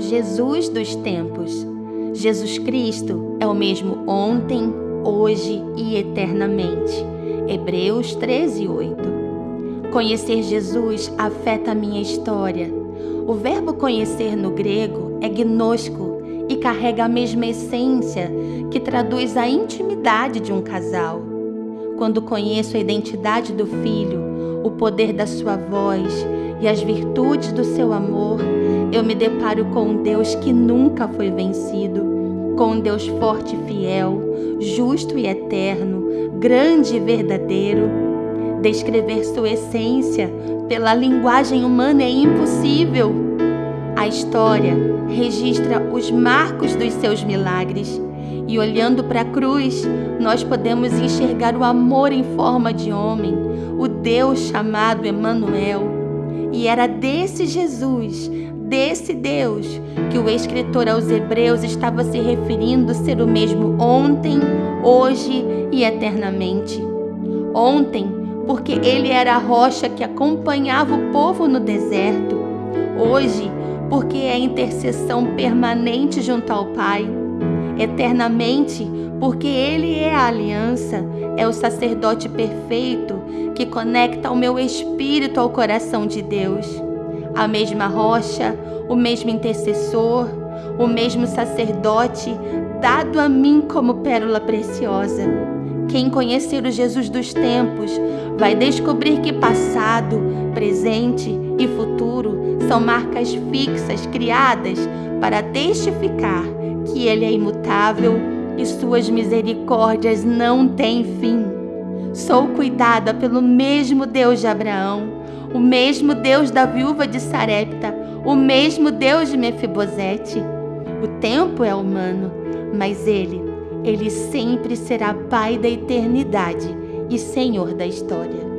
Jesus dos tempos. Jesus Cristo é o mesmo ontem, hoje e eternamente. Hebreus 13, 8. Conhecer Jesus afeta a minha história. O verbo conhecer no grego é gnosco e carrega a mesma essência que traduz a intimidade de um casal. Quando conheço a identidade do filho, o poder da sua voz e as virtudes do seu amor, eu me deparo com um Deus que nunca foi vencido, com um Deus forte e fiel, justo e eterno, grande e verdadeiro. Descrever sua essência pela linguagem humana é impossível. A história registra os marcos dos seus milagres. E olhando para a cruz, nós podemos enxergar o amor em forma de homem, o Deus chamado Emanuel. E era desse Jesus, desse Deus, que o escritor aos Hebreus estava se referindo ser o mesmo ontem, hoje e eternamente. Ontem, porque ele era a rocha que acompanhava o povo no deserto. Hoje, porque é a intercessão permanente junto ao Pai. Eternamente, porque ele é a aliança, é o sacerdote perfeito que conecta o meu espírito ao coração de Deus. A mesma rocha, o mesmo intercessor, o mesmo sacerdote dado a mim como pérola preciosa. Quem conhecer o Jesus dos tempos vai descobrir que passado, presente e futuro são marcas fixas criadas para testificar que Ele é imutável e suas misericórdias não têm fim. Sou cuidada pelo mesmo Deus de Abraão, o mesmo Deus da viúva de Sarepta, o mesmo Deus de Mefibosete. O tempo é humano, mas ele, ele sempre será Pai da eternidade e Senhor da história.